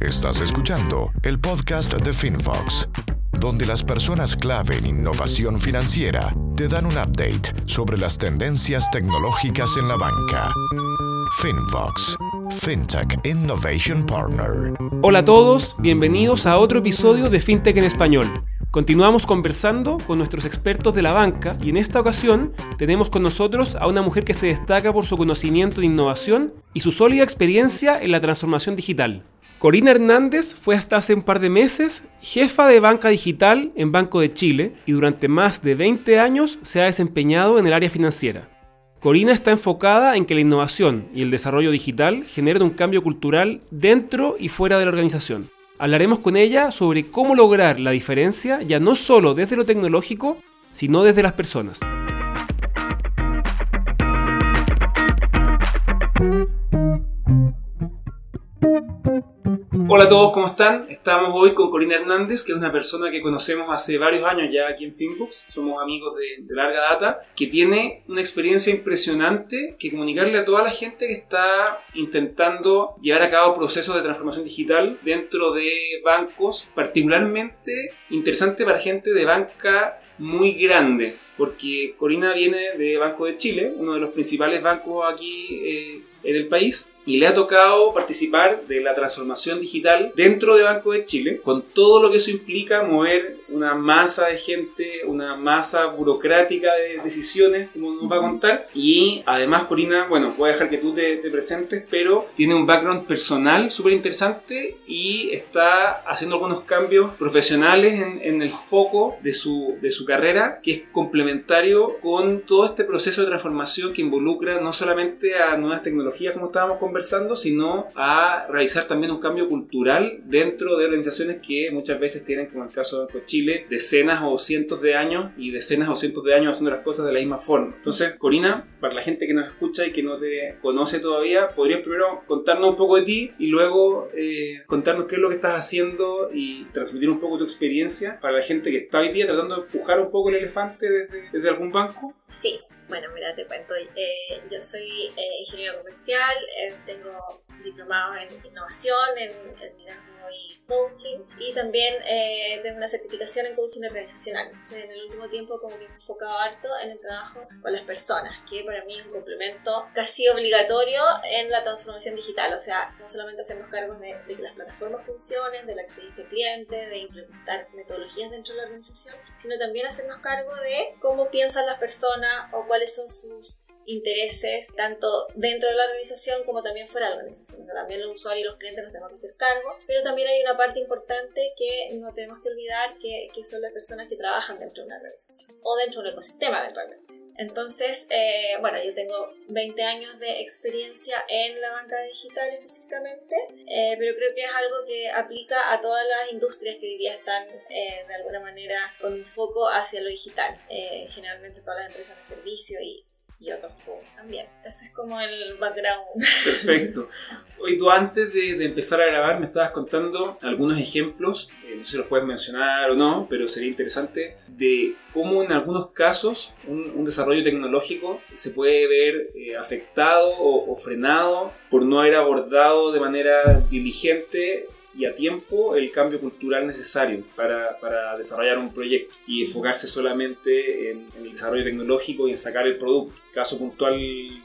Estás escuchando el podcast de FinFox, donde las personas clave en innovación financiera te dan un update sobre las tendencias tecnológicas en la banca. FinFox, FinTech Innovation Partner. Hola a todos, bienvenidos a otro episodio de FinTech en Español. Continuamos conversando con nuestros expertos de la banca y en esta ocasión tenemos con nosotros a una mujer que se destaca por su conocimiento de innovación y su sólida experiencia en la transformación digital. Corina Hernández fue hasta hace un par de meses jefa de banca digital en Banco de Chile y durante más de 20 años se ha desempeñado en el área financiera. Corina está enfocada en que la innovación y el desarrollo digital generen un cambio cultural dentro y fuera de la organización. Hablaremos con ella sobre cómo lograr la diferencia ya no solo desde lo tecnológico, sino desde las personas. Hola a todos, ¿cómo están? Estamos hoy con Corina Hernández, que es una persona que conocemos hace varios años ya aquí en Finbooks. Somos amigos de, de, larga data, que tiene una experiencia impresionante que comunicarle a toda la gente que está intentando llevar a cabo procesos de transformación digital dentro de bancos, particularmente interesante para gente de banca muy grande, porque Corina viene de Banco de Chile, uno de los principales bancos aquí eh, en el país, y le ha tocado participar de la transformación digital dentro de Banco de Chile, con todo lo que eso implica mover una masa de gente, una masa burocrática de decisiones, como nos va a contar. Y además, Corina, bueno, voy a dejar que tú te, te presentes, pero tiene un background personal súper interesante y está haciendo algunos cambios profesionales en, en, el foco de su, de su carrera, que es complementario con todo este proceso de transformación que involucra no solamente a nuevas tecnologías, como estábamos conversando, sino a realizar también un cambio cultural dentro de organizaciones que muchas veces tienen, como el caso de Chile decenas o cientos de años y decenas o cientos de años haciendo las cosas de la misma forma. Entonces, Corina, para la gente que nos escucha y que no te conoce todavía, podrías primero contarnos un poco de ti y luego eh, contarnos qué es lo que estás haciendo y transmitir un poco tu experiencia para la gente que está hoy día tratando de empujar un poco el elefante desde, desde algún banco. Sí, bueno, mira, te cuento. Eh, yo soy eh, ingeniero comercial, eh, tengo diplomado en innovación, en, liderazgo y coaching, y también eh, tengo una certificación en coaching organizacional. Entonces, en el último tiempo, como que me he enfocado harto en el trabajo con las personas, que para mí es un complemento casi obligatorio en la transformación digital. O sea, no solamente hacemos cargos de, de que las plataformas funcionen, de la experiencia cliente, de implementar metodologías dentro de la organización, sino también hacernos cargo de cómo piensan las personas o cuáles son sus intereses tanto dentro de la organización como también fuera de la organización. O sea, también los usuarios y los clientes nos tenemos que hacer cargo, pero también hay una parte importante que no tenemos que olvidar que, que son las personas que trabajan dentro de una organización o dentro de un ecosistema eventualmente. Entonces, eh, bueno, yo tengo 20 años de experiencia en la banca digital específicamente, eh, pero creo que es algo que aplica a todas las industrias que hoy día están eh, de alguna manera con un foco hacia lo digital. generalmente todas las empresas de servicio y, y otros juegos también. Ese es como el background. Perfecto. Hoy tú antes de, empezar a grabar me estabas contando algunos ejemplos, eh, no sé si los puedes mencionar o no, pero sería interesante de cómo en algunos casos un, un desarrollo tecnológico se puede ver eh, afectado o, o frenado por no haber abordado de manera diligente y a tiempo el cambio cultural necesario para, para desarrollar un proyecto y enfocarse solamente en, el desarrollo tecnológico y en sacar el producto. Caso puntual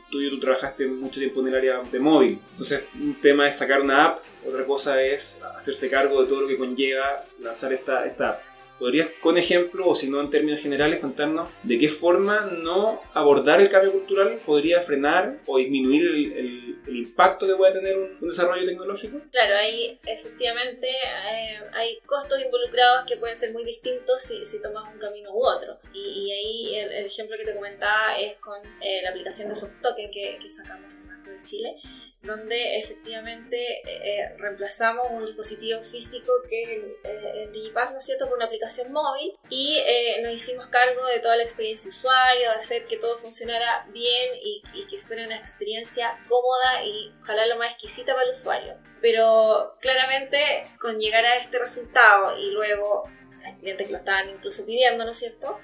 tuyo, tú trabajaste mucho tiempo en el área de móvil. Entonces, un tema es sacar una app, otra cosa es hacerse cargo de todo lo que conlleva lanzar esta, esta app. ¿Podrías, con ejemplo, o si no en términos generales, contarnos de qué forma no abordar el cambio cultural podría frenar o disminuir el, el, el impacto que puede tener un, un, desarrollo tecnológico? Claro, hay efectivamente eh, hay costos involucrados que pueden ser muy distintos si, si tomas un camino u otro. Y, y ahí el, el, ejemplo que te comentaba es con eh, la aplicación de soft token que, que sacamos en Banco de Chile donde efectivamente eh, reemplazamos un dispositivo físico que es el, eh, el Digipass, ¿no es cierto?, por una aplicación móvil y eh, nos hicimos cargo de toda la experiencia usuario, de hacer que todo funcionara bien y, y, que fuera una experiencia cómoda y ojalá lo más exquisita para el usuario. Pero claramente con llegar a este resultado y luego, o sea, hay clientes que lo estaban incluso pidiendo, ¿no es cierto?,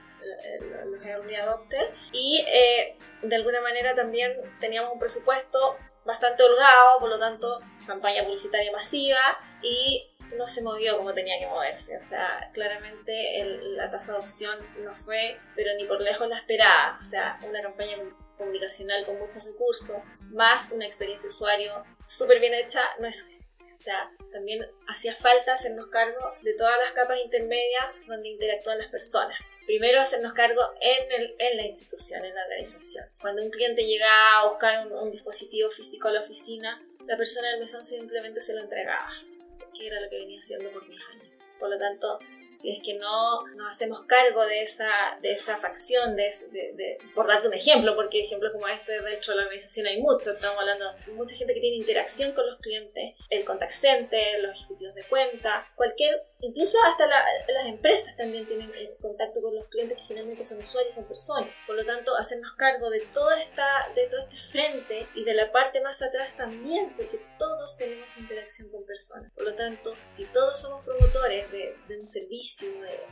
los early adopters y de alguna manera también teníamos un presupuesto bastante holgado, por lo tanto, campaña publicitaria masiva y no se movió como tenía que moverse. O sea, claramente la tasa de adopción no fue, pero ni por lejos la esperada. O sea, una campaña comunicacional con muchos recursos, más una experiencia de usuario súper bien hecha, no es suficiente. O sea, también hacía falta hacernos cargo de todas las capas intermedias donde interactúan las personas. Primero hacernos cargo en, la institución, en la organización. Cuando un cliente llega a buscar un, dispositivo físico a la oficina, la persona del mesón simplemente se lo entregaba, que era lo que venía haciendo por 10 años. Por lo tanto, si es que no nos hacemos cargo de esa, de esa facción, de, de, por darte un ejemplo, porque ejemplos como este dentro de la organización hay muchos, estamos hablando de mucha gente que tiene interacción con los clientes, el contact center, los ejecutivos de cuenta, cualquier, incluso hasta las empresas también tienen contacto con los clientes que finalmente son usuarios, son personas. Por lo tanto, hacernos cargo de, toda esta, de todo este frente y de la parte más atrás también, porque todos tenemos interacción con personas. Por lo tanto, si todos somos promotores de, de un servicio,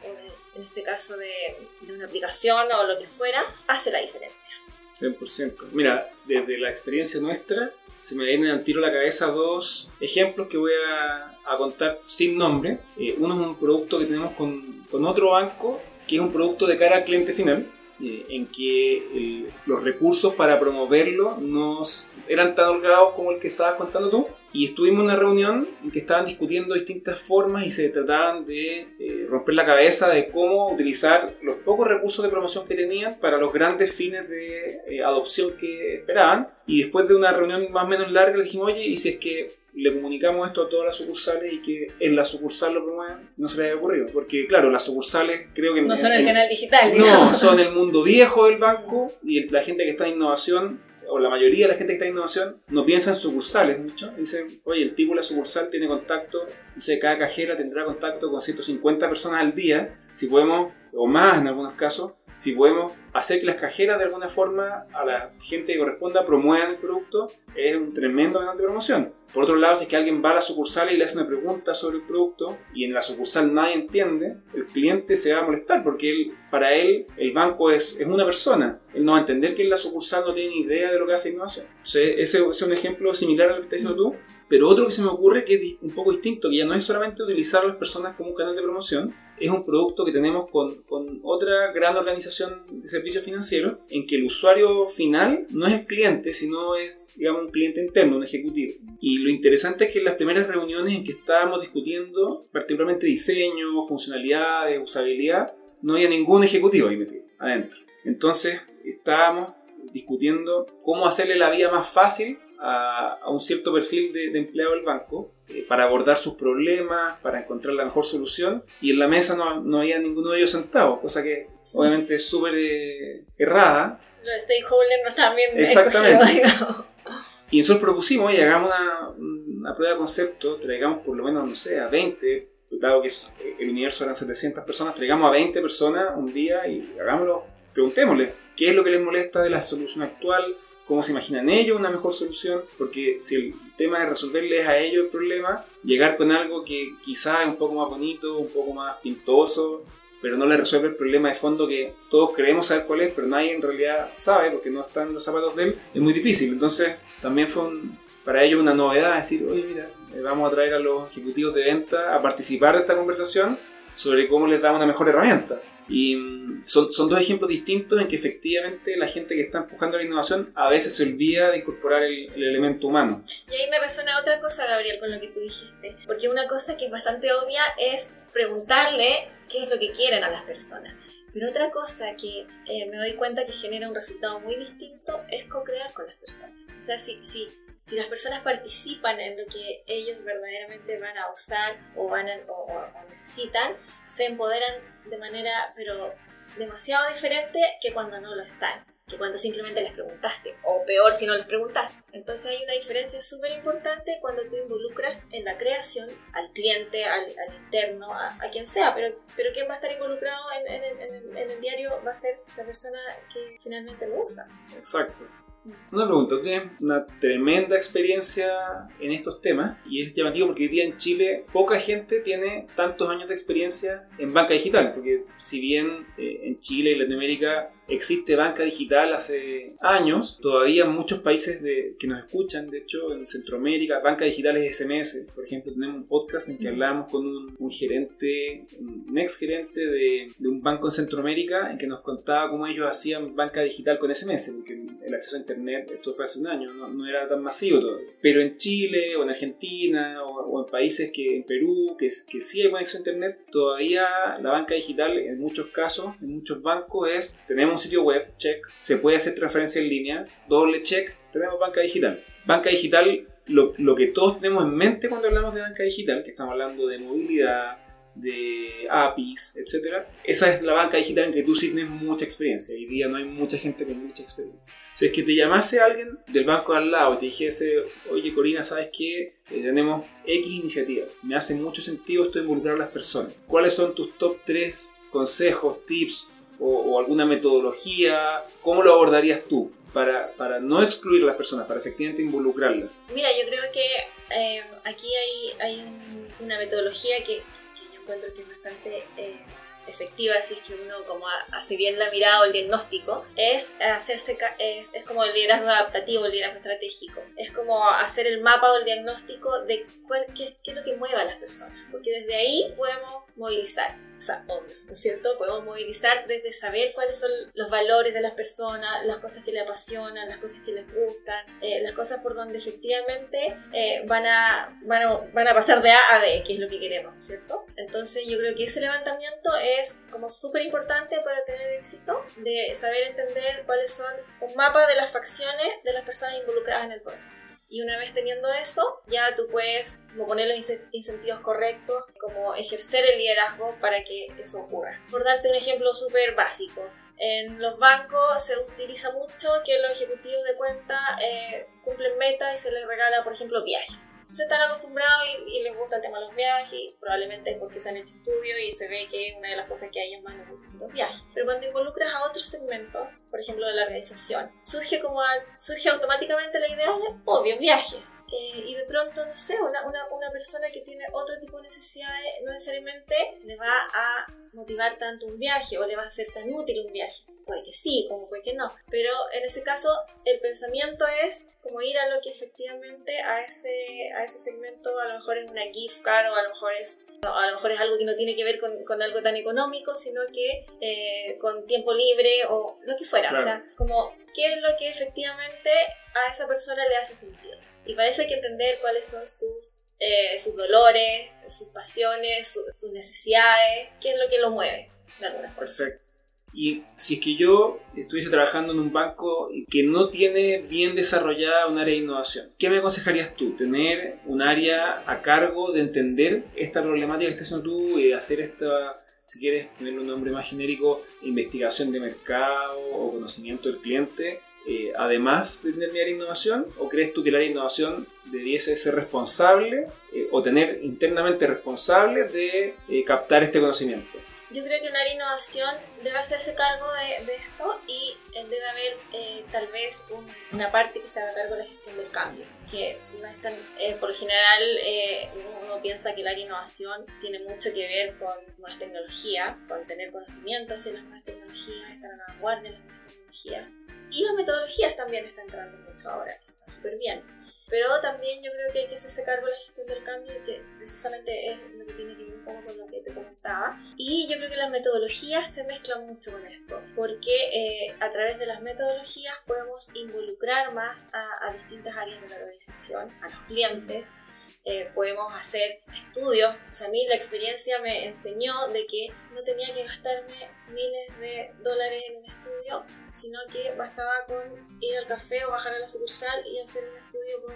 o en este caso de, una aplicación o lo que fuera, hace la diferencia. 100%. Mira, desde la experiencia nuestra, se me vienen al tiro a la cabeza dos ejemplos que voy a, contar sin nombre. Eh, uno es un producto que tenemos con, con, otro banco, que es un producto de cara al cliente final, eh, en que eh, los recursos para promoverlo nos eran tan holgados como el que estabas contando tú. Y estuvimos en una reunión en que estaban discutiendo distintas formas y se trataban de eh, romper la cabeza de cómo utilizar los pocos recursos de promoción que tenían para los grandes fines de eh, adopción que esperaban. Y después de una reunión más o menos larga le dijimos, oye, ¿y si es que le comunicamos esto a todas las sucursales y que en la sucursal lo promuevan, no se les haya ocurrido. Porque, claro, las sucursales creo que... No son el, canal digital. No, son el mundo viejo del banco y la gente que está en innovación o la mayoría de la gente que está en innovación, no piensa en sucursales mucho. Dicen, oye, el tipo de la sucursal tiene contacto, dice, cada cajera tendrá contacto con 150 personas al día, si podemos, o más en algunos casos, si podemos hacer que las cajeras de alguna forma a la gente que corresponda promuevan el producto, es un tremendo canal de promoción. Por otro lado, si es que alguien va a la sucursal y le hace una pregunta sobre el producto y en la sucursal nadie entiende, el cliente se va a molestar porque él, para él el banco es, es una persona. Él no va a entender que en la sucursal no tiene ni idea de lo que hace innovación. ese es un ejemplo similar a lo que estás diciendo tú. Pero otro que se me ocurre que es un poco distinto, que ya no es solamente utilizar a las personas como un canal de promoción, es un producto que tenemos con, con, otra gran organización de servicios financieros, en que el usuario final no es el cliente, sino es, digamos, un cliente interno, un ejecutivo. Y lo interesante es que en las primeras reuniones en que estábamos discutiendo, particularmente diseño, funcionalidad, usabilidad, no había ningún ejecutivo ahí metido, adentro. Entonces, estábamos discutiendo cómo hacerle la vida más fácil a, un cierto perfil de, empleado del banco eh, para abordar sus problemas, para encontrar la mejor solución. Y en la mesa no, no había ninguno de ellos sentado, cosa que obviamente es súper eh, errada. Los stakeholders no estaban bien Exactamente. y nosotros propusimos, oye, hagamos una, una, prueba de concepto, traigamos por lo menos, no sé, a 20, dado que el universo eran 700 personas, traigamos a 20 personas un día y hagámoslo, preguntémosle qué es lo que les molesta de la solución actual, cómo se imaginan ellos una mejor solución, porque si el tema es resolverles a ellos el problema, llegar con algo que quizás es un poco más bonito, un poco más pintoso, pero no le resuelve el problema de fondo que todos creemos saber cuál es, pero nadie en realidad sabe porque no están los zapatos de él, es muy difícil. Entonces también fue para ellos una novedad decir, oye, mira, eh, vamos a traer a los ejecutivos de venta a participar de esta conversación sobre cómo les da una mejor herramienta. Y mm, son, son, dos ejemplos distintos en que efectivamente la gente que está empujando la innovación a veces se olvida de incorporar el, elemento humano. Y ahí me resuena otra cosa, Gabriel, con lo que tú dijiste. Porque una cosa que es bastante obvia es preguntarle qué es lo que quieren a las personas. Pero otra cosa que eh, me doy cuenta que genera un resultado muy distinto es co-crear con las personas. O sea, si, si si las personas participan en lo que ellos verdaderamente van a usar o, van o, necesitan, se empoderan de manera, pero demasiado diferente que cuando no lo están, que cuando simplemente les preguntaste, o peor si no les preguntaste. Entonces hay una diferencia súper importante cuando tú involucras en la creación al cliente, al, interno, a, quien sea, pero, pero quien va a estar involucrado en, en el diario va a ser la persona que finalmente lo usa. Exacto. Una pregunta, tienes una tremenda experiencia en estos temas y es llamativo porque hoy día en Chile poca gente tiene tantos años de experiencia en banca digital, porque si bien eh, en Chile y Latinoamérica existe banca digital hace años, todavía en muchos países de, que nos escuchan, de hecho en Centroamérica, banca digital es SMS. Por ejemplo, tenemos un podcast en que hablamos con un, gerente, un ex gerente de, de, un banco en Centroamérica, en que nos contaba cómo ellos hacían banca digital con SMS, porque el acceso a Internet, esto fue hace un año, no, no era tan masivo todavía. Pero en Chile o en Argentina o, en países que en Perú, que, que sí hay conexión a Internet, todavía la banca digital en muchos casos, en muchos bancos es, tenemos un sitio web, check, se puede hacer transferencia en línea, doble check, tenemos banca digital. Banca digital, lo, lo que todos tenemos en mente cuando hablamos de banca digital, que estamos hablando de movilidad, de APIs, etc. Esa es la banca digital en que tú sí tienes mucha experiencia. Hoy día no hay mucha gente con mucha experiencia. Si es que te llamase alguien del banco al lado y te dijese, oye Corina, ¿sabes qué? Eh, tenemos X iniciativas. Me hace mucho sentido esto de involucrar a las personas. ¿Cuáles son tus top 3 consejos, tips o, alguna metodología, ¿cómo lo abordarías tú para, para, no excluir a las personas, para efectivamente involucrarlas? Mira, yo creo que eh, aquí hay, hay una metodología que, que, yo encuentro que es bastante... Eh, efectiva, si es que uno como hace bien la mirada o el diagnóstico, es hacerse, eh, es como el liderazgo adaptativo, el liderazgo estratégico. Es como hacer el mapa o el diagnóstico de cuál, qué, qué es lo que mueve a las personas, porque desde ahí podemos movilizar o sea, obvio, ¿no es cierto? Podemos movilizar desde saber cuáles son los valores de las personas, las cosas que le apasionan, las cosas que les gustan, eh, las cosas por donde efectivamente eh, van, a, van, a, van, a, pasar de A a B, que es lo que queremos, ¿cierto? Entonces yo creo que ese levantamiento es como súper importante para tener éxito, de saber entender cuáles son un mapa de las facciones de las personas involucradas en el proceso. Y una vez teniendo eso, ya tú puedes como poner los incentivos correctos, como ejercer el liderazgo para que eso ocurra. Por darte un ejemplo súper básico, en los bancos se utiliza mucho que los ejecutivos de cuenta eh, cumplen metas y se les regala, por ejemplo, viajes. Entonces están acostumbrados y, les gusta el tema de los viajes, probablemente es porque se han hecho estudios y se ve que una de las cosas que hay es más les gusta son los viajes. Pero cuando involucras a otro segmento, por ejemplo, de la organización, surge, como surge automáticamente la idea de, obvio, viaje eh, y de pronto, no sé, una, una, una, persona que tiene otro tipo de necesidades no necesariamente le va a motivar tanto un viaje o le va a ser tan útil un viaje. Puede que sí, como puede que no. Pero en ese caso, el pensamiento es como ir a lo que efectivamente a ese, a ese segmento a lo mejor es una gift card o a lo mejor es, a lo mejor es algo que no tiene que ver con, con algo tan económico, sino que eh, con tiempo libre o lo que fuera. O sea, como qué es lo que efectivamente a esa persona le hace sentido. Y para eso hay que entender cuáles son sus, eh, sus dolores, sus pasiones, sus necesidades, qué es lo que lo mueve. Perfecto. Y si es que yo estuviese trabajando en un banco que no tiene bien desarrollada un área de innovación, ¿qué me aconsejarías tú? ¿Tener un área a cargo de entender esta problemática que estás haciendo tú y hacer esta, si quieres tener un nombre más genérico, investigación de mercado o conocimiento del cliente? Eh, además de tener mi área de innovación? ¿O crees tú que el área de innovación debiese ser responsable eh, o tener internamente responsable de eh, captar este conocimiento? Yo creo que un área de innovación debe hacerse cargo de, de esto y debe haber tal vez una parte que se haga cargo de la gestión del cambio, que no es tan, por lo general uno piensa que el área de innovación tiene mucho que ver con nuevas tecnologías, con tener conocimiento hacia las nuevas tecnologías, estar a la vanguardia de las nuevas tecnologías, y las metodologías también están entrando mucho ahora, está súper bien. Pero también yo creo que hay que hacerse cargo de la gestión del cambio, que precisamente es lo que tiene que ver un poco con lo que te comentaba. Y yo creo que las metodologías se mezclan mucho con esto, porque eh, a través de las metodologías podemos involucrar más a, a distintas áreas de la organización, a los clientes, eh, podemos hacer estudios. O sea, a mí la experiencia me enseñó de que no tenía que gastarme miles de dólares en un estudio, sino que bastaba con ir al café o bajar a la sucursal y hacer un estudio con,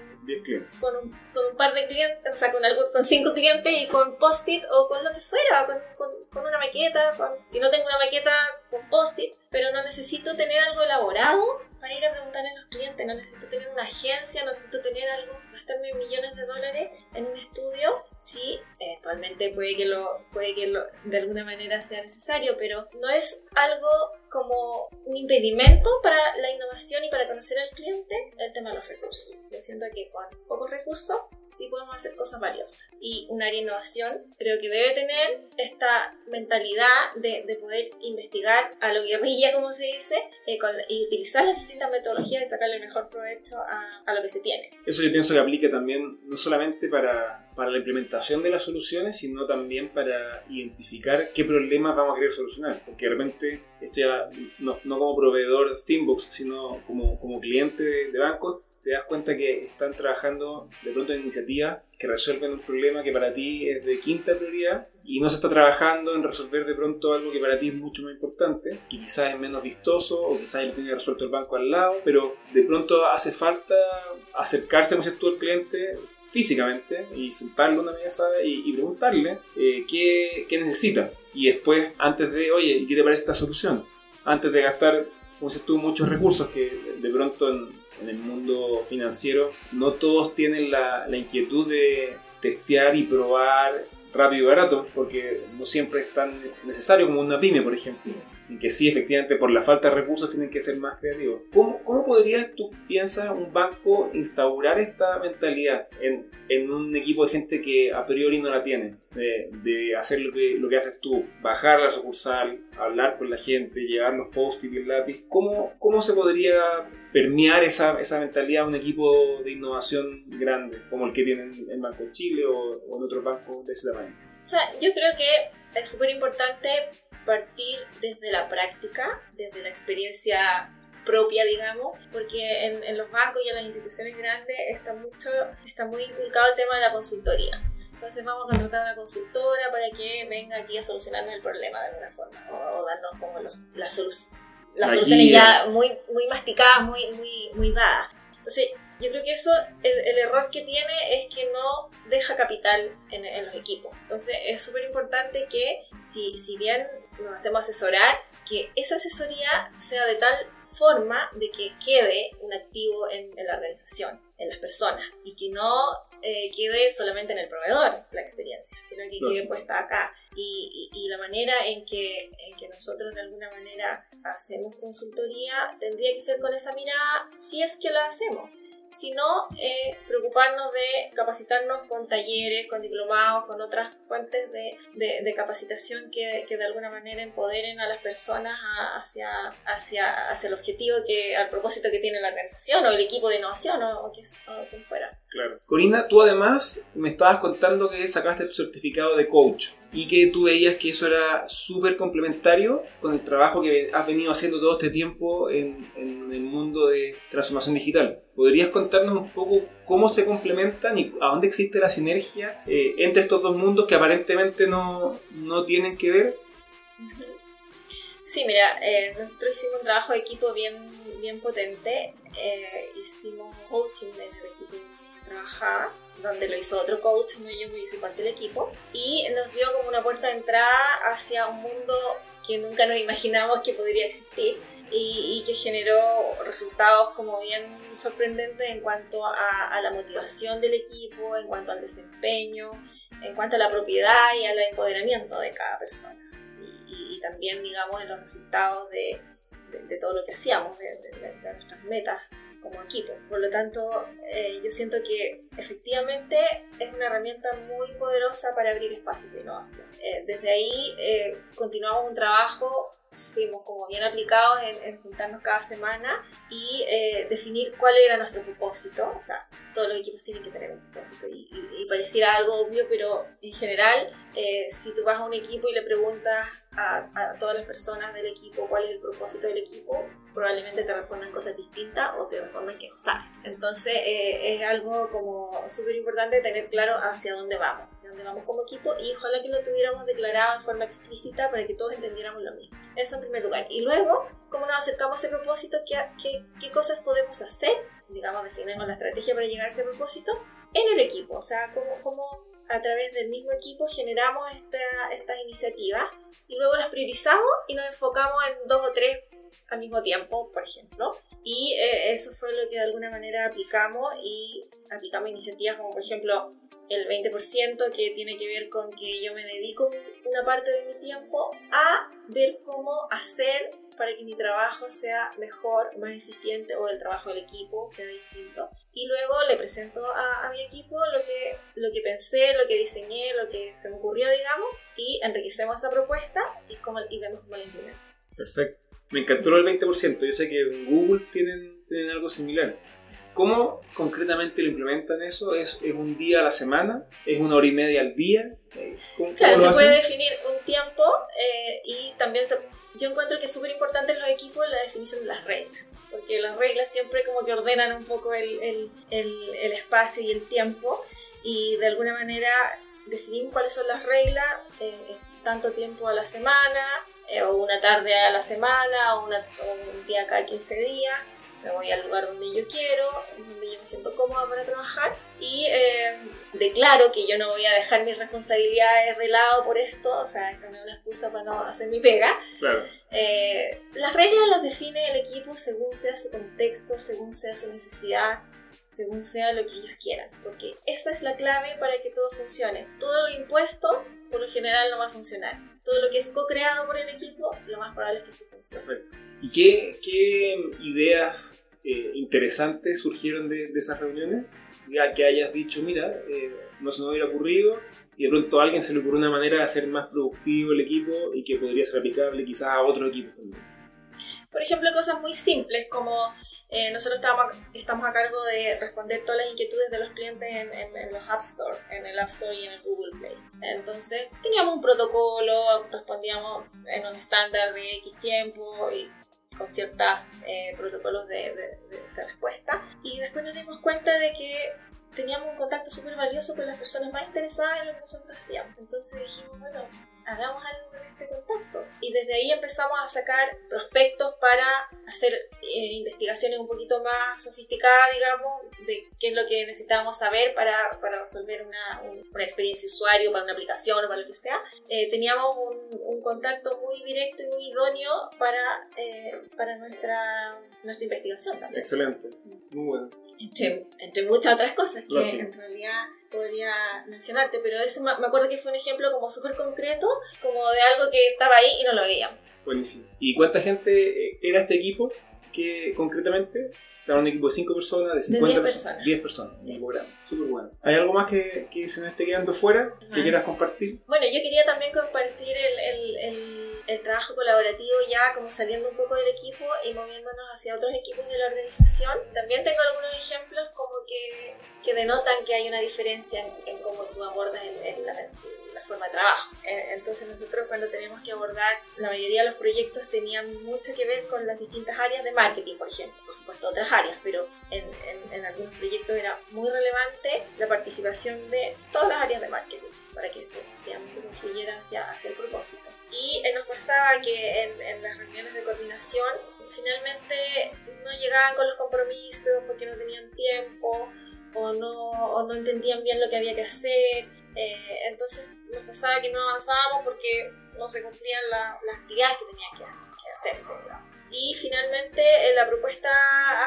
con, un, con un, par de clientes, o sea, con, algo, con cinco clientes y con post-it o con lo que fuera, con, con una maqueta. si no tengo una maqueta, con post-it, pero no necesito tener algo elaborado para ir a preguntarle a los clientes, no necesito tener una agencia, no necesito tener algo, gastarme millones de dólares en un estudio, sí, eventualmente puede que, lo, puede que lo, de alguna manera sea necesario, pero no es algo como un impedimento para la innovación y para conocer al cliente el tema de los recursos. Yo siento que con pocos recursos sí podemos hacer cosas valiosas. Y un área innovación creo que debe tener esta mentalidad de, de poder investigar a lo guerrilla, como se dice, eh, y utilizar las distintas metodologías y sacarle el mejor provecho a, a, lo que se tiene. Eso yo pienso que aplica también no solamente para, para la implementación de las soluciones, sino también para identificar qué problemas vamos a querer solucionar. Porque de repente, esto ya no, no como proveedor de Thinkbox, sino como, como cliente de, de bancos, te das cuenta que están trabajando de pronto en iniciativas que resuelven un problema que para ti es de quinta prioridad y no se está trabajando en resolver de pronto algo que para ti es mucho más importante, que quizás es menos vistoso o quizás lo tiene resuelto el banco al lado, pero de pronto hace falta acercarse, como tú, al cliente físicamente y sentarlo en una mesa y, preguntarle eh, qué, qué necesita. Y después, antes de, oye, ¿y qué te parece esta solución? Antes de gastar, como dices tú, muchos recursos que de pronto en, en el mundo financiero, no todos tienen la, inquietud de testear y probar rápido y barato, porque no siempre es tan necesario como una pyme, por ejemplo, en que sí, efectivamente, por la falta de recursos tienen que ser más creativos. ¿Cómo, cómo podrías, tú piensas, un banco instaurar esta mentalidad en, en, un equipo de gente que a priori no la tiene? De, de, hacer lo que, lo que haces tú, bajar la sucursal, hablar con la gente, llevar los post-it y el lápiz. ¿Cómo, ¿Cómo se podría permear esa, esa mentalidad a un equipo de innovación grande, como el que tiene el Banco de Chile o, o en otro banco de ese tamaño? O sea, yo creo que es súper importante partir desde la práctica, desde la experiencia propia, digamos, porque en, en, los bancos y en las instituciones grandes está, mucho, está muy inculcado el tema de la consultoría. Entonces vamos a contratar a una consultora para que venga aquí a solucionarnos el problema de alguna forma o, o darnos como los, la solución las soluciones ya muy, muy masticadas, muy, muy, muy dadas. Entonces, yo creo que eso, el, el, error que tiene es que no deja capital en, en los equipos. Entonces, es súper importante que, si, si bien nos hacemos asesorar, que esa asesoría sea de tal forma de que quede un activo en, en la organización, en las personas, y que no eh, quede solamente en el proveedor la experiencia, sino que quede puesta acá. Y, y, y, la manera en que, en que nosotros de alguna manera hacemos consultoría tendría que ser con esa mirada si es que la hacemos sino eh, preocuparnos de capacitarnos con talleres, con diplomados, con otras fuentes de, de, de capacitación que, que, de alguna manera empoderen a las personas a, hacia, hacia, hacia el objetivo, que, al propósito que tiene la organización o el equipo de innovación o, o, que, quien fuera. Claro. Corina, tú además me estabas contando que sacaste tu certificado de coach y que tú veías que eso era súper complementario con el trabajo que has venido haciendo todo este tiempo en, en, el mundo de transformación digital. ¿Podrías contarnos un poco cómo se complementan y a dónde existe la sinergia eh, entre estos dos mundos que aparentemente no, no tienen que ver? Sí, mira, eh, nosotros hicimos un trabajo de equipo bien, bien potente. Eh, hicimos coaching en el equipo trabajaba, donde lo hizo otro coach, no yo, yo soy parte del equipo, y nos dio como una puerta de entrada hacia un mundo que nunca nos imaginamos que podría existir y, y que generó resultados como bien sorprendentes en cuanto a, a, la motivación del equipo, en cuanto al desempeño, en cuanto a la propiedad y al empoderamiento de cada persona. Y, y, también, digamos, en los resultados de, de, de todo lo que hacíamos, de, de nuestras metas como equipo. Por lo tanto, eh, yo siento que efectivamente es una herramienta muy poderosa para abrir espacios de innovación. Eh, desde ahí eh, continuamos un trabajo fuimos como bien aplicados en, en juntarnos cada semana y eh, definir cuál era nuestro propósito. O sea, todos los equipos tienen que tener un propósito y, y, y pareciera algo obvio, pero en general, eh, si tú vas a un equipo y le preguntas a, a, todas las personas del equipo cuál es el propósito del equipo, probablemente te respondan cosas distintas o te respondan que no saben. Entonces, eh, es algo como súper importante tener claro hacia dónde vamos, dónde vamos como equipo y ojalá que lo tuviéramos declarado en forma explícita para que todos entendiéramos lo mismo. Eso en primer lugar. Y luego, ¿cómo nos acercamos a ese propósito? ¿Qué, qué, qué cosas podemos hacer? Digamos, definimos la estrategia para llegar a ese propósito en el equipo. O sea, cómo, cómo a través del mismo equipo generamos esta, estas iniciativas y luego las priorizamos y nos enfocamos en dos o tres al mismo tiempo, por ejemplo. Y eh, eso fue lo que de alguna manera aplicamos y aplicamos iniciativas como por ejemplo el 20% que tiene que ver con que yo me dedico una parte de mi tiempo a ver cómo hacer para que mi trabajo sea mejor, más eficiente o el trabajo del equipo sea distinto. Y luego le presento a, mi equipo lo que, lo que pensé, lo que diseñé, lo que se me ocurrió, digamos, y enriquecemos esa propuesta y, cómo, y vemos cómo la implemento. Perfecto. Me encantó el 20%. Yo sé que en Google tienen, tienen algo similar. ¿Cómo concretamente lo implementan eso? ¿Es, ¿Es, un día a la semana? ¿Es una hora y media al día? claro, se puede definir un tiempo eh, y también yo encuentro que es súper importante en los equipos la definición de las reglas, porque las reglas siempre como que ordenan un poco el, el, el, espacio y el tiempo y de alguna manera definimos cuáles son las reglas, eh, tanto tiempo a la semana, eh, o una tarde a la semana, o, una, o un día cada 15 días me voy al lugar donde yo quiero, donde yo me siento cómoda para trabajar y eh, declaro que yo no voy a dejar mis responsabilidades de lado por esto, o sea, esto no es una excusa para no hacer mi pega. Claro. Eh, las reglas las define el equipo según sea su contexto, según sea su necesidad, según sea lo que ellos quieran, porque esta es la clave para que todo funcione. Todo lo impuesto, por lo general, no va a funcionar. Todo lo que es co-creado por el equipo, lo más probable es que sí funcione. Perfecto. ¿Y qué, qué ideas eh, interesantes surgieron de, de, esas reuniones? Ya que hayas dicho, mira, eh, no se me hubiera ocurrido y de pronto a alguien se le ocurrió una manera de hacer más productivo el equipo y que podría ser aplicable quizás a otros equipos también. Por ejemplo, cosas muy simples como eh, nosotros estamos, estamos a cargo de responder todas las inquietudes de los clientes en, en, los App Store, en el App Store y en el Google. Entonces, teníamos un protocolo, respondíamos en un estándar de X tiempo y con ciertos eh, protocolos de, de, respuesta. Y después nos dimos cuenta de que teníamos un contacto súper valioso con las personas más interesadas en lo que nosotros hacíamos. Entonces dijimos, bueno, hagamos algo con este contacto. Y desde ahí empezamos a sacar prospectos para hacer eh, investigaciones un poquito más sofisticadas, digamos, de qué es lo que necesitábamos saber para, para resolver una, una, experiencia usuario, para una aplicación o para lo que sea. Eh, teníamos un, un, contacto muy directo y muy idóneo para, eh, para nuestra, nuestra investigación también. Excelente, muy bueno. Entre, entre muchas otras cosas que en realidad podría mencionarte, pero ese me acuerdo que fue un ejemplo como súper concreto, como de algo que estaba ahí y no lo veíamos. Buenísimo. ¿Y cuánta gente eh, era este equipo que concretamente? Era un equipo de 5 personas, de 50 personas. 10 personas. Sí. Súper bueno. ¿Hay algo más que, que, se me esté quedando fuera que quieras compartir? Bueno, yo quería también compartir el, el, el, el, trabajo colaborativo ya como saliendo un poco del equipo y moviéndonos hacia otros equipos de la organización. También tengo algunos ejemplos como que, que denotan que hay una diferencia en, en cómo tú abordas la, la, forma de trabajo. Eh, entonces nosotros cuando teníamos que abordar, la mayoría de los proyectos tenían mucho que ver con las distintas áreas de marketing, por ejemplo. Por supuesto otras áreas, pero en, en algunos proyectos era muy relevante la participación de todas las áreas de marketing para que esto digamos, confluyera hacia, hacia el propósito. Y nos pasaba que en, las reuniones de coordinación finalmente no llegaban con los compromisos porque no tenían tiempo o no, o no entendían bien lo que había que hacer. Eh, entonces nos pasaba que no avanzábamos porque no se cumplían la, las actividades que tenían que, que hacerse. Y finalmente eh, la propuesta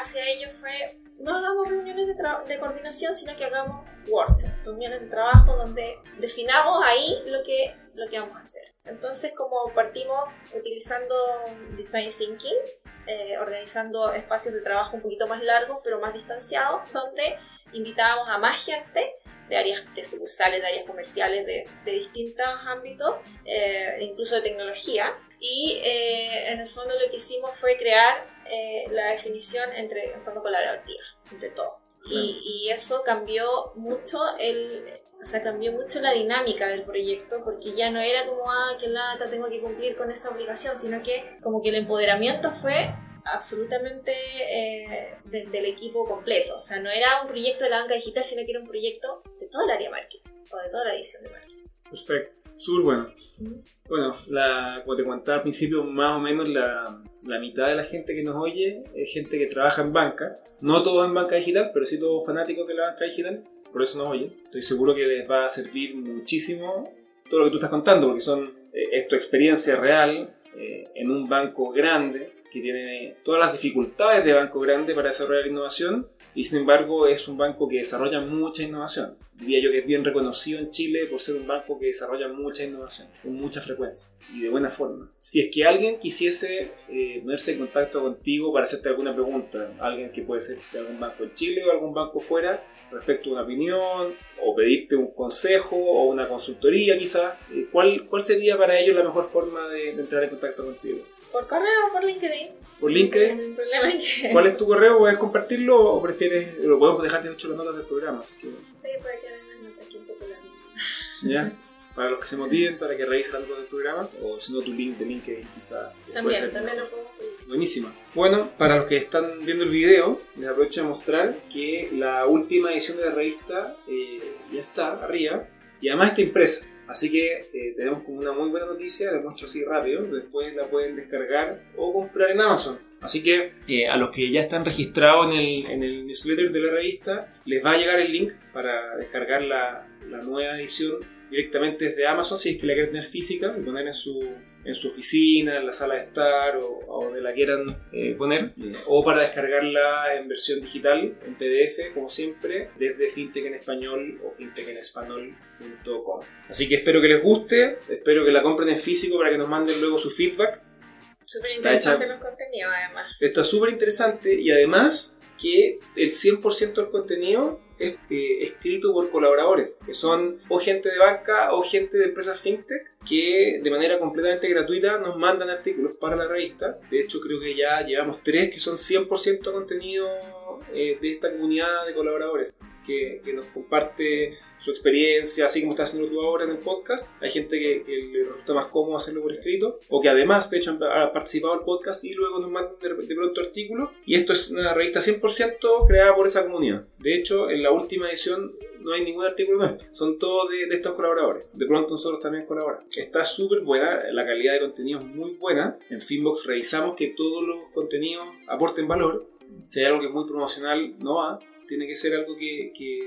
hacia ellos fue no hagamos reuniones de, de, coordinación, sino que hagamos workshops, reuniones de trabajo donde definamos ahí lo que, lo que vamos a hacer. Entonces, como partimos utilizando Design Thinking, eh, organizando espacios de trabajo un poquito más largos, pero más distanciados, donde invitábamos a más gente de áreas de sucursales, de áreas comerciales, de, de distintos ámbitos, eh, incluso de tecnología. Y eh, en el fondo lo que hicimos fue crear eh, la definición entre, en forma colaborativa, entre todos. Y, y, eso cambió mucho el... O sea, cambió mucho la dinámica del proyecto porque ya no era como, ah, qué lata, tengo que cumplir con esta obligación, sino que como que el empoderamiento fue absolutamente eh, de, del equipo completo. O sea, no era un proyecto de la banca digital, sino que era un proyecto de toda el área marketing o de toda la edición de marketing. Perfecto, súper bueno. Bueno, la, como te contaba al principio, más o menos la, la, mitad de la gente que nos oye es gente que trabaja en banca. No todos en banca digital, pero sí todos fanáticos de la banca digital. Por eso nos oye. Estoy seguro que les va a servir muchísimo todo lo que tú estás contando, porque son, eh, es tu experiencia real eh, en un banco grande que tiene todas las dificultades de banco grande para desarrollar innovación y sin embargo es un banco que desarrolla mucha innovación. Diría yo que es bien reconocido en Chile por ser un banco que desarrolla mucha innovación, con mucha frecuencia y de buena forma. Si es que alguien quisiese eh, ponerse en contacto contigo para hacerte alguna pregunta, alguien que puede ser de algún banco en Chile o algún banco fuera, respecto a una opinión o pedirte un consejo o una consultoría quizás, eh, ¿cuál, ¿cuál sería para ellos la mejor forma de, entrar en contacto contigo? Por correo o por LinkedIn. ¿Por LinkedIn? ¿Cuál es tu correo? ¿Puedes compartirlo o prefieres.? Lo podemos dejar de hecho las notas del programa. Así que... Sí, puede quedar en las notas aquí un poco ¿Ya? Para los que se motiven, para que revisen algo del programa, o si no, tu link de LinkedIn quizá. También, también lo puedo Buenísima. Bueno, para los que están viendo el video, les aprovecho de mostrar que la última edición de la revista eh, ya está arriba y además está impresa. Así que eh, tenemos como una muy buena noticia, les muestro así rápido, después la pueden descargar o comprar en Amazon. Así que eh, a los que ya están registrados en el, en el, newsletter de la revista, les va a llegar el link para descargar la, la nueva edición directamente desde Amazon si es que la quieren tener física y poner en su, en su oficina, en la sala de estar o, donde la quieran eh, poner, o para descargarla en versión digital, en PDF, como siempre, desde fintech en español o fintechenespanol.com. Así que espero que les guste, espero que la compren en físico para que nos manden luego su feedback. Súper interesante los contenidos, además. Está súper interesante y además que el 100% del contenido es eh, escrito por colaboradores, que son o gente de banca o gente de empresas fintech que de manera completamente gratuita nos mandan artículos para la revista. De hecho, creo que ya llevamos tres que son 100% contenido eh, de esta comunidad de colaboradores que, que nos comparte su experiencia, así como estás haciendo tú ahora en el podcast. Hay gente que, le resulta más cómodo hacerlo por escrito, o que además, de hecho, ha participado en el podcast y luego nos mandan de, pronto artículos. Y esto es una revista 100% creada por esa comunidad. De hecho, en la última edición no hay ningún artículo nuestro, son todos de, estos colaboradores. De pronto nosotros también colaboramos. Está súper buena, la calidad de contenido es muy buena. En Finbox revisamos que todos los contenidos aporten valor. Si hay algo que es muy promocional, no va. Tiene que ser algo que, que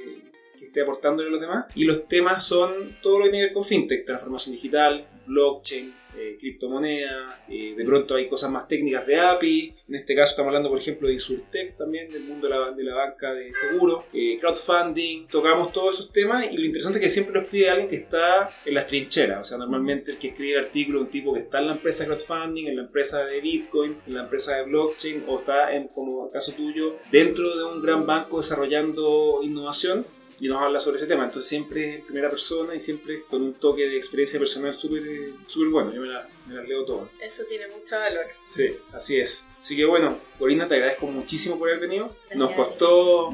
esté aportándole a los demás. Y los temas son todo lo que tiene que ver con fintech, transformación digital, blockchain, eh, criptomonedas, eh, de pronto hay cosas más técnicas de API, en este caso estamos hablando por ejemplo de Insurtech también, del mundo de la, de la banca de seguro, eh, crowdfunding, tocamos todos esos temas y lo interesante es que siempre lo escribe alguien que está en las trincheras, o sea, normalmente el que escribe el artículo es un tipo que está en la empresa de crowdfunding, en la empresa de Bitcoin, en la empresa de blockchain o está, en, como caso tuyo, dentro de un gran banco desarrollando innovación y nos habla sobre ese tema. Entonces siempre en primera persona y siempre con un toque de experiencia personal súper super bueno. Me la, me la leo todo. Eso tiene mucho valor. Sí, así es. Así que bueno, Corina, te agradezco muchísimo por haber venido. Nos costó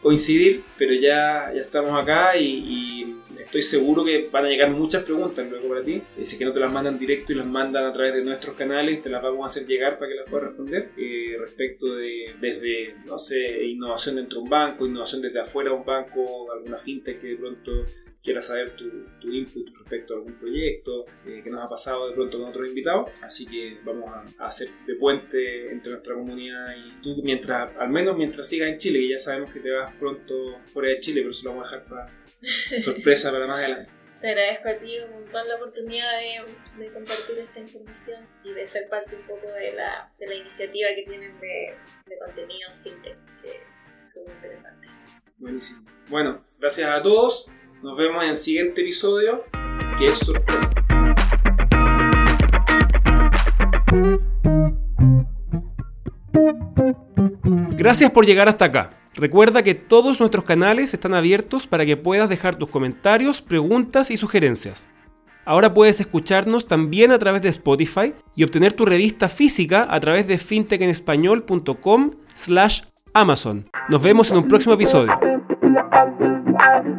coincidir, pero ya, ya estamos acá y, estoy seguro que van a llegar muchas preguntas luego para ti. Eh, si es que no te las mandan directo y las mandan a través de nuestros canales, te las vamos a hacer llegar para que las puedas responder. Eh, respecto de, desde, no sé, innovación dentro de un banco, innovación desde afuera de un banco, alguna fintech que de pronto quieras saber tu, tu, input respecto a algún proyecto eh, que nos ha pasado de pronto con otros invitados. Así que vamos a, hacer de puente entre nuestra comunidad y tú, mientras, al menos mientras sigas en Chile, que ya sabemos que te vas pronto fuera de Chile, pero eso lo vamos a dejar para sorpresa para más adelante. Te agradezco a ti un montón la oportunidad de, de, compartir esta información y de ser parte un poco de la, de la iniciativa que tienen de, de contenido fintech, que es muy interesante. Buenísimo. Bueno, gracias a todos. Nos vemos en el siguiente episodio, que es sorpresa. Gracias por llegar hasta acá. Recuerda que todos nuestros canales están abiertos para que puedas dejar tus comentarios, preguntas y sugerencias. Ahora puedes escucharnos también a través de Spotify y obtener tu revista física a través de fintechenespañol.com slash Amazon. Nos vemos en un próximo episodio. I'm